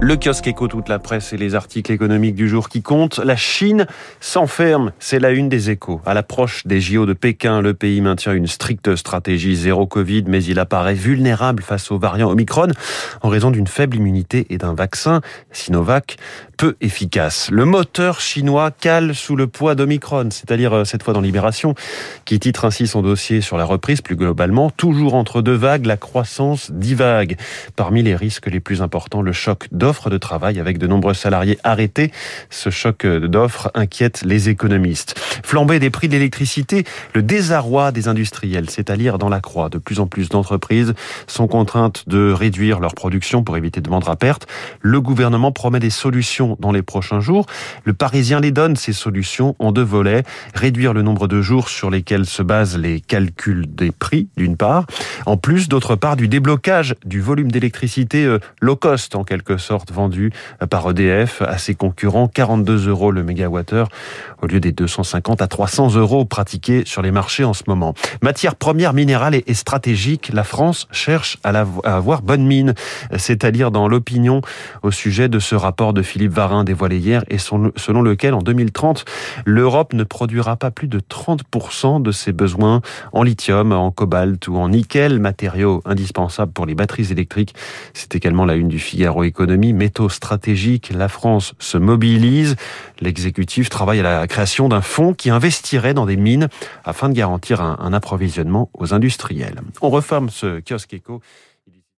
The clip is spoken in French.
Le kiosque éco, toute la presse et les articles économiques du jour qui comptent. La Chine s'enferme, c'est la une des échos. À l'approche des JO de Pékin, le pays maintient une stricte stratégie zéro Covid, mais il apparaît vulnérable face aux variants Omicron en raison d'une faible immunité et d'un vaccin Sinovac peu efficace. Le moteur chinois cale sous le poids d'Omicron, c'est-à-dire euh, cette fois dans Libération, qui titre ainsi son dossier sur la reprise plus globalement. Toujours entre deux vagues, la croissance divague. Parmi les risques les plus importants, le choc d'offres de travail avec de nombreux salariés arrêtés. Ce choc d'offres inquiète les économistes. Flambée des prix de l'électricité, le désarroi des industriels, c'est à lire dans la croix. De plus en plus d'entreprises sont contraintes de réduire leur production pour éviter de vendre à perte. Le gouvernement promet des solutions dans les prochains jours. Le Parisien les donne, ces solutions, en deux volets. Réduire le nombre de jours sur lesquels se basent les calculs des prix, d'une part. En plus, d'autre part, du déblocage du volume d'électricité euh, low cost, en quelque sorte, vendu euh, par EDF à ses concurrents, 42 euros le mégawattheure, au lieu des 250 à 300 euros pratiqués sur les marchés en ce moment. Matière première minérale et stratégique, la France cherche à avoir bonne mine. C'est à dire dans l'opinion au sujet de ce rapport de Philippe Varin dévoilé hier et selon lequel en 2030, l'Europe ne produira pas plus de 30% de ses besoins en lithium, en cobalt ou en nickel, matériaux indispensables pour les batteries électriques. C'est également la une du Figaro Économie. Métaux stratégiques, la France se mobilise. L'exécutif travaille à la création d'un fonds qui investirait dans des mines afin de garantir un, un approvisionnement aux industriels. On referme ce kiosque éco.